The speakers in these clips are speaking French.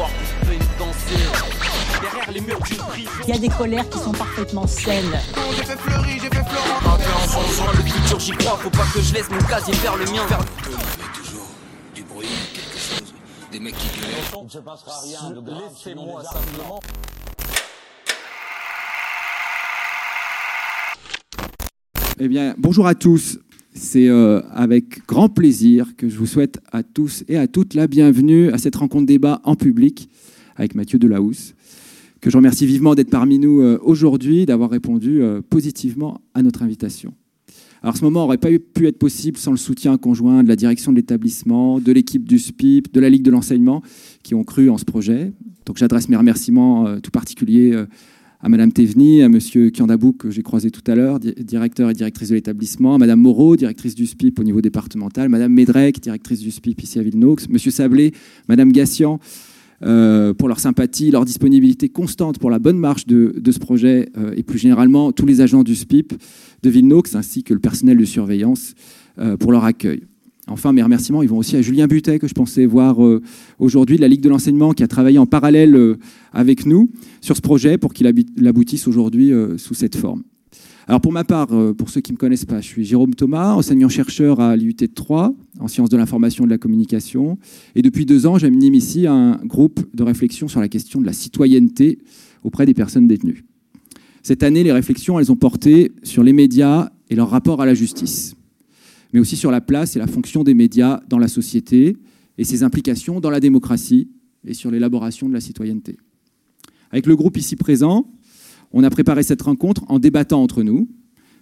voir qu'on peut danser. Derrière les murs d'une prison. Il y a des colères qui sont parfaitement saines. J'ai fait fleurir, j'ai fait Florent. Un peu en changeant le futur, j'y crois. Faut pas que je laisse mon casier faire le mien. Vers... Il y avait toujours du bruit, quelque chose, des mecs qui gueulaient. Il ne se passera rien de grave. Laissez-moi simplement. Eh bien, bonjour à tous. C'est euh, avec grand plaisir que je vous souhaite à tous et à toutes la bienvenue à cette rencontre débat en public avec Mathieu Delahousse, que je remercie vivement d'être parmi nous euh, aujourd'hui, d'avoir répondu euh, positivement à notre invitation. Alors ce moment n'aurait pas pu être possible sans le soutien conjoint de la direction de l'établissement, de l'équipe du SPIP, de la Ligue de l'enseignement, qui ont cru en ce projet. Donc j'adresse mes remerciements tout particuliers à Madame Théveny, à Monsieur Kiandabou, que j'ai croisé tout à l'heure, directeur et directrice de l'établissement, à Madame Moreau, directrice du SPIP au niveau départemental, Madame Médrec, directrice du SPIP ici à Villenox, Monsieur Sablé, Madame Gassian, euh, pour leur sympathie, leur disponibilité constante pour la bonne marche de, ce projet euh, et plus généralement tous les agents du SPIP de Villenox ainsi que le personnel de surveillance euh, pour leur accueil. Enfin, mes remerciements, vont aussi à Julien Butet, que je pensais voir euh, aujourd'hui de la Ligue de l'enseignement, qui a travaillé en parallèle euh, avec nous sur ce projet pour qu'il aboutisse aujourd'hui euh, sous cette forme. Alors pour ma part, pour ceux qui ne me connaissent pas, je suis Jérôme Thomas, enseignant-chercheur à l'IUT 3 en sciences de l'information et de la communication. Et depuis deux ans, j'anime ici un groupe de réflexion sur la question de la citoyenneté auprès des personnes détenues. Cette année, les réflexions, elles ont porté sur les médias et leur rapport à la justice mais aussi sur la place et la fonction des médias dans la société et ses implications dans la démocratie et sur l'élaboration de la citoyenneté. Avec le groupe ici présent, on a préparé cette rencontre en débattant entre nous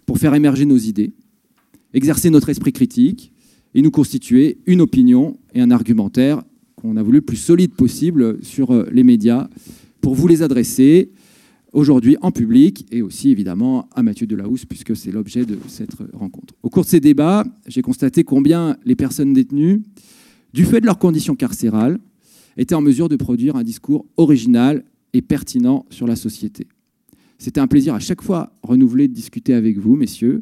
pour faire émerger nos idées, exercer notre esprit critique et nous constituer une opinion et un argumentaire qu'on a voulu plus solide possible sur euh, les médias pour vous les adresser aujourd'hui en public et aussi évidemment à Mathieu Delahousse puisque c'est l'objet de cette rencontre. Au cours de ces débats, j'ai constaté combien les personnes détenues, du fait de leurs conditions carcérales, étaient en mesure de produire un discours original et pertinent sur la société. C'était un plaisir à chaque fois renouvelé de discuter avec vous, messieurs.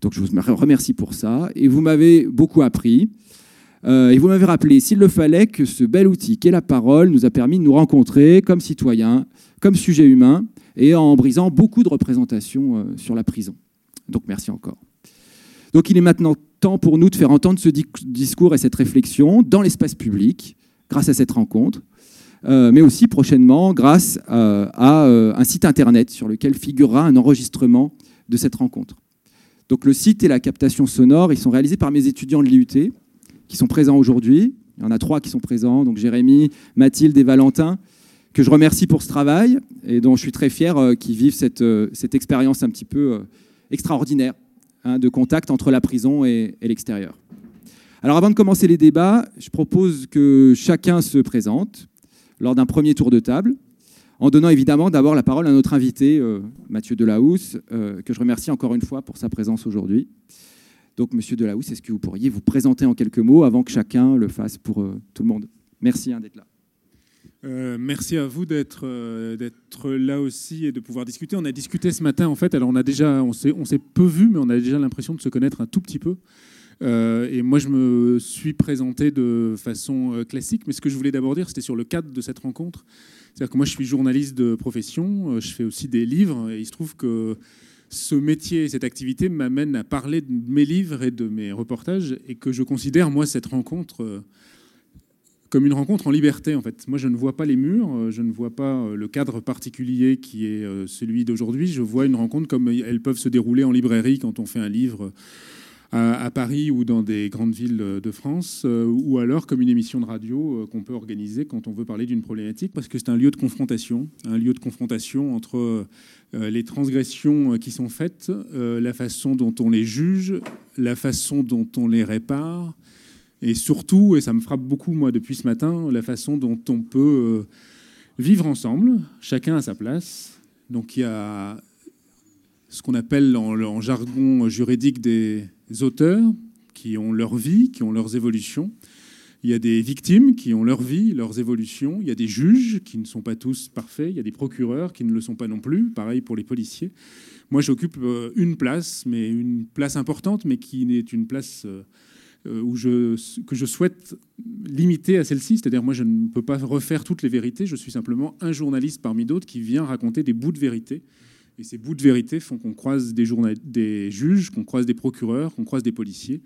Donc je vous remercie pour ça. Et vous m'avez beaucoup appris. Euh, et vous m'avez rappelé, s'il le fallait, que ce bel outil qu'est la parole nous a permis de nous rencontrer comme citoyens, comme sujet humain et en brisant beaucoup de représentations euh, sur la prison. Donc merci encore. Donc il est maintenant temps pour nous de faire entendre ce discours et cette réflexion dans l'espace public, grâce à cette rencontre, euh, mais aussi prochainement grâce à un site internet sur lequel figurera un enregistrement de cette rencontre. Donc le site et la captation sonore, ils sont réalisés par mes étudiants de l'IUT, sont présents aujourd'hui. Il y en a trois qui sont présents, donc Jérémy, Mathilde et Valentin, que je remercie pour ce travail et dont je suis très fier euh, qu'ils vivent cette, euh, cette expérience un petit peu euh, extraordinaire hein, de contact entre la prison et, l'extérieur. Alors avant de commencer les débats, je propose que chacun se présente lors d'un premier tour de table, en donnant évidemment d'abord la parole à notre invité, Mathieu Delahousse, que je remercie encore une fois pour sa présence aujourd'hui. Donc, Monsieur Delahousse, est-ce que vous pourriez vous présenter en quelques mots avant que chacun le fasse pour tout le monde Merci hein, d'être là. Euh, merci à vous d'être euh, d'être là aussi et de pouvoir discuter. On a discuté ce matin en fait. Alors on a déjà on s'est peu vu, mais on a déjà l'impression de se connaître un tout petit peu. Euh, et moi je me suis présenté de façon classique, mais ce que je voulais d'abord dire, c'était sur le cadre de cette rencontre. C'est-à-dire que moi je suis journaliste de profession, je fais aussi des livres, et il se trouve que ce métier, cette activité m'amène à parler de mes livres et de mes reportages, et que je considère moi cette rencontre comme une rencontre en liberté en fait. Moi je ne vois pas les murs, euh, je ne vois pas euh, le cadre particulier qui est euh, celui d'aujourd'hui, je vois une rencontre comme elles peuvent se dérouler en librairie quand on fait un livre à, Paris ou dans des grandes villes de France, ou alors comme une émission de radio qu'on peut organiser quand on veut parler d'une problématique, parce que c'est un lieu de confrontation, un lieu de confrontation entre les transgressions qui sont faites, la façon dont on les juge, la façon dont on les répare, et surtout, et ça me frappe beaucoup, moi, depuis ce matin, la façon dont on peut euh, vivre ensemble, chacun à sa place. Donc il y a ce qu'on appelle en, jargon juridique des auteurs qui ont leur vie, qui ont leurs évolutions. Il y a des victimes qui ont leur vie, leurs évolutions. Il y a des juges qui ne sont pas tous parfaits. Il y a des procureurs qui ne le sont pas non plus. Pareil pour les policiers. Moi, j'occupe euh, une place, mais une place importante, mais qui n'est une place euh, où je, que je souhaite limiter à celle-ci. C'est-à-dire, moi, je ne peux pas refaire toutes les vérités. Je suis simplement un journaliste parmi d'autres qui vient raconter des bouts de vérité. Et ces bouts de vérité font qu'on croise des, juges, qu'on croise des procureurs, qu'on croise des policiers,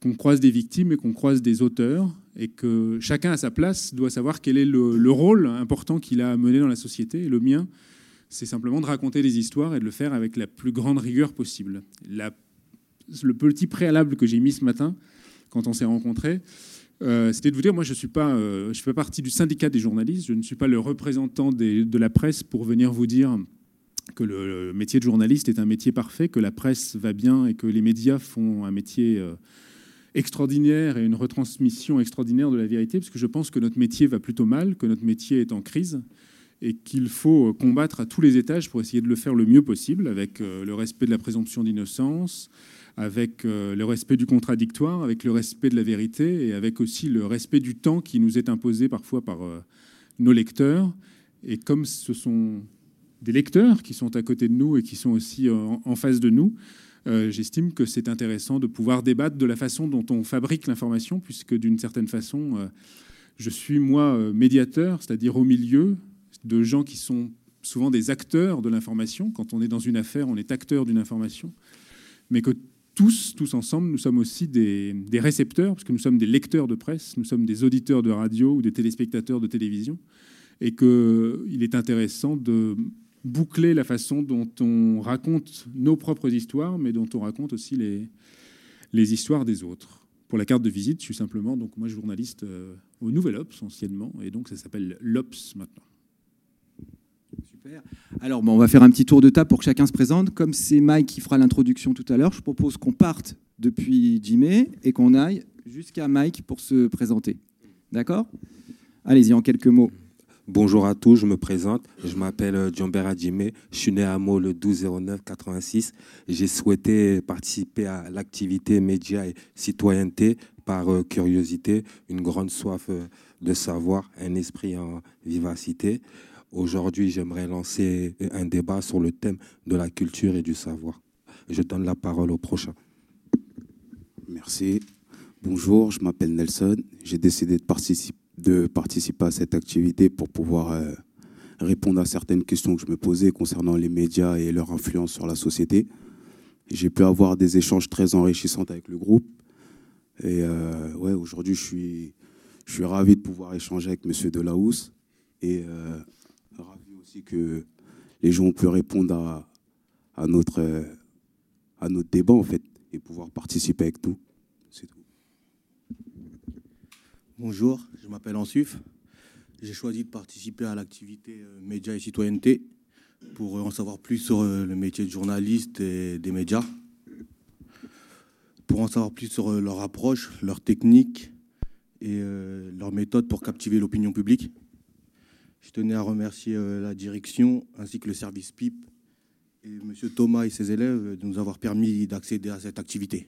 qu'on croise des victimes et qu'on croise des auteurs. Et que chacun à sa place doit savoir quel est le, le rôle important qu'il a à mener dans la société. Et le mien, c'est simplement de raconter des histoires et de le faire avec la plus grande rigueur possible. Le petit préalable que j'ai mis ce matin, quand on s'est rencontrés, euh, c'était de vous dire, moi je suis pas, euh, je fais partie du syndicat des journalistes, je ne suis pas le représentant de la presse pour venir vous dire que le, métier de journaliste est un métier parfait, que la presse va bien et que les médias font un métier euh, extraordinaire et une retransmission extraordinaire de la vérité, parce que je pense que notre métier va plutôt mal, que notre métier est en crise et qu'il faut combattre à tous les étages pour essayer de le faire le mieux possible, avec le respect de la présomption d'innocence, avec euh, le respect du contradictoire, avec le respect de la vérité et avec aussi le respect du temps qui nous est imposé parfois par euh, nos lecteurs. Et comme ce sont des lecteurs qui sont à côté de nous et qui sont aussi euh, en face de nous, j'estime que c'est intéressant de pouvoir débattre de la façon dont on fabrique l'information, puisque d'une certaine façon, je suis moi médiateur, c'est-à-dire au milieu de gens qui sont souvent des acteurs de l'information. Quand on est dans une affaire, on est acteur d'une information, mais que tous, tous ensemble, nous sommes aussi des, récepteurs, parce que nous sommes des lecteurs de presse, nous sommes des auditeurs de radio ou des téléspectateurs de télévision, et qu'il est intéressant de boucler la façon dont on raconte nos propres histoires, mais dont on raconte aussi les, histoires des autres. Pour la carte de visite, je suis simplement, donc moi, journaliste euh, au Nouvel Ops, anciennement, et donc ça s'appelle l'Ops maintenant. Alors, bon, on va faire un petit tour de table pour que chacun se présente. Comme c'est Mike qui fera l'introduction tout à l'heure, je propose qu'on parte depuis Jimé et qu'on aille jusqu'à Mike pour se présenter. D'accord? Allez-y, en quelques mots. Bonjour à tous, je me présente. Je m'appelle Djambera Jimé. Je suis né à Meaux le 12 09 86. J'ai souhaité participer à l'activité média et citoyenneté par euh, curiosité, une grande soif euh, de savoir, un esprit en vivacité. Aujourd'hui, j'aimerais lancer un débat sur le thème de la culture et du savoir. Je donne la parole au prochain. Merci. Bonjour, je m'appelle Nelson. J'ai décidé de, participer, à cette activité pour pouvoir euh, répondre à certaines questions que je me posais concernant les médias et leur influence sur la société. J'ai pu avoir des échanges très enrichissants avec le groupe. Et euh, ouais, aujourd'hui, je suis, je suis ravi de pouvoir échanger avec M. Delahousse et euh, que les gens puissent répondre à, à, notre, à notre débat, en fait, et pouvoir participer avec nous. C'est tout. Bonjour, je m'appelle Ansuf. J'ai choisi de participer à l'activité euh, Médias et Citoyenneté pour en savoir plus sur euh, le métier de journaliste et des médias, pour en savoir plus sur euh, leur approche, leur technique et leur méthode pour captiver l'opinion publique. Je tenais à remercier euh, la direction ainsi que le service PIP et M. Thomas et ses élèves de nous avoir permis d'accéder à cette activité.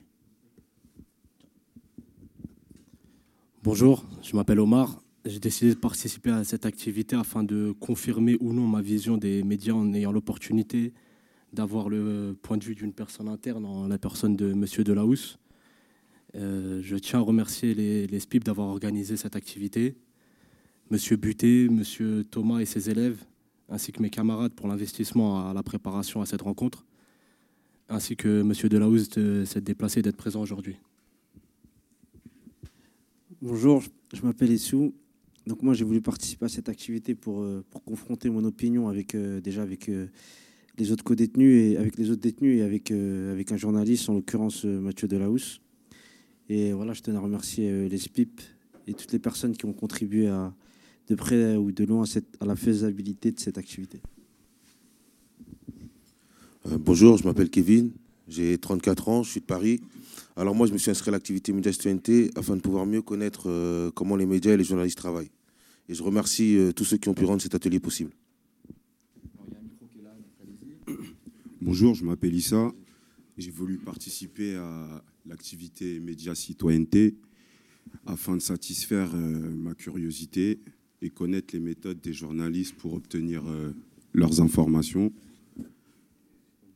Bonjour, je m'appelle Omar. J'ai décidé de participer à cette activité afin de confirmer ou non ma vision des médias en ayant l'opportunité d'avoir le point de vue d'une personne interne en la personne de M. Delahousse. Euh, je tiens à remercier les, les SPIP d'avoir organisé cette activité Monsieur Buté, Monsieur Thomas et ses élèves, ainsi que mes camarades pour l'investissement à la préparation à cette rencontre, ainsi que Monsieur Delahousse de s'être déplacé et d'être présent aujourd'hui. Bonjour, je m'appelle Essou. Donc moi j'ai voulu participer à cette activité pour, euh, confronter mon opinion avec euh, déjà avec euh, les autres co-détenus et avec les autres détenus et avec, un journaliste, en l'occurrence Mathieu Delahousse. Et voilà, je tenais à remercier les SPIP et toutes les personnes qui ont contribué de près ou de loin à, la faisabilité de cette activité Bonjour, je m'appelle Kevin, j'ai 34 ans, je suis de Paris. Alors moi, je me suis inscrit à l'activité Média Citoyenneté afin de pouvoir mieux connaître euh, comment les médias et les journalistes travaillent. Et je remercie euh, tous ceux qui ont pu rendre cet atelier possible. Bonjour, je m'appelle Issa. J'ai voulu participer à l'activité Média Citoyenneté afin de satisfaire ma curiosité et connaître les méthodes des journalistes pour obtenir euh, leurs informations.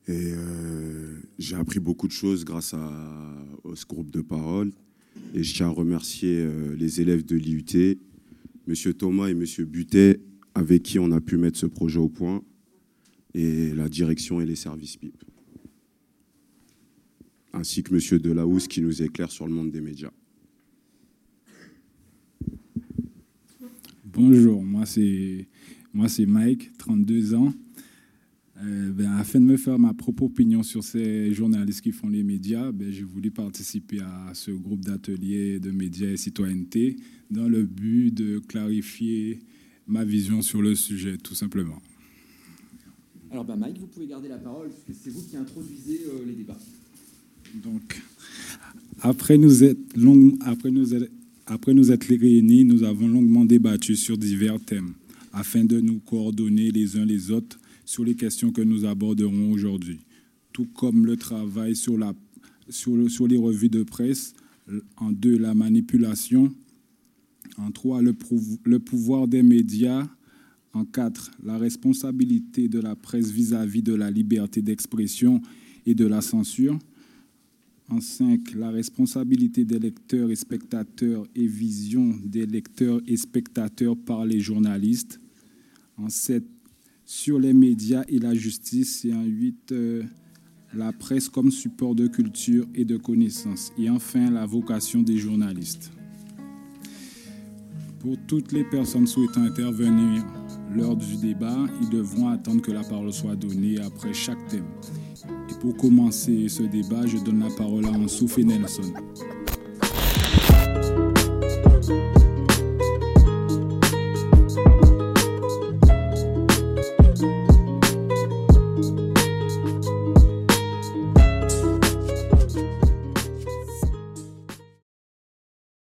Et euh, j'ai appris beaucoup de choses grâce à, ce groupe de parole. Et je tiens à remercier euh, les élèves de l'IUT, M. Thomas et M. Butet, avec qui on a pu mettre ce projet au point, et la direction et les services PIP. Ainsi que M. Delahousse qui nous éclaire sur le monde des médias. Bonjour, moi c'est moi c'est Mike, 32 ans. Euh, ben, afin de me faire ma propre opinion sur ces journalistes qui font les médias, ben, j'ai voulu participer à ce groupe d'ateliers de médias et citoyenneté dans le but de clarifier ma vision sur le sujet, tout simplement. Alors ben, Mike, vous pouvez garder la parole, c'est vous qui introduisez euh, les débats. Donc, après nous être long, après nous être, après nous être réunis, nous avons longuement débattu sur divers thèmes afin de nous coordonner les uns les autres sur les questions que nous aborderons aujourd'hui, tout comme le travail sur, la, sur, le, sur les revues de presse, en deux, la manipulation, en trois, le, le pouvoir des médias, en quatre, la responsabilité de la presse vis-à-vis -vis de la liberté d'expression et de la censure, en cinq, la responsabilité des lecteurs et spectateurs et vision des lecteurs et spectateurs par les journalistes. En sept, sur les médias et la justice. Et en 8, euh, la presse comme support de culture et de connaissance. Et enfin, la vocation des journalistes. Pour toutes les personnes souhaitant intervenir lors du débat, ils devront attendre que la parole soit donnée après chaque thème. Et pour commencer ce débat, je donne la parole à Ansouf et Nelson.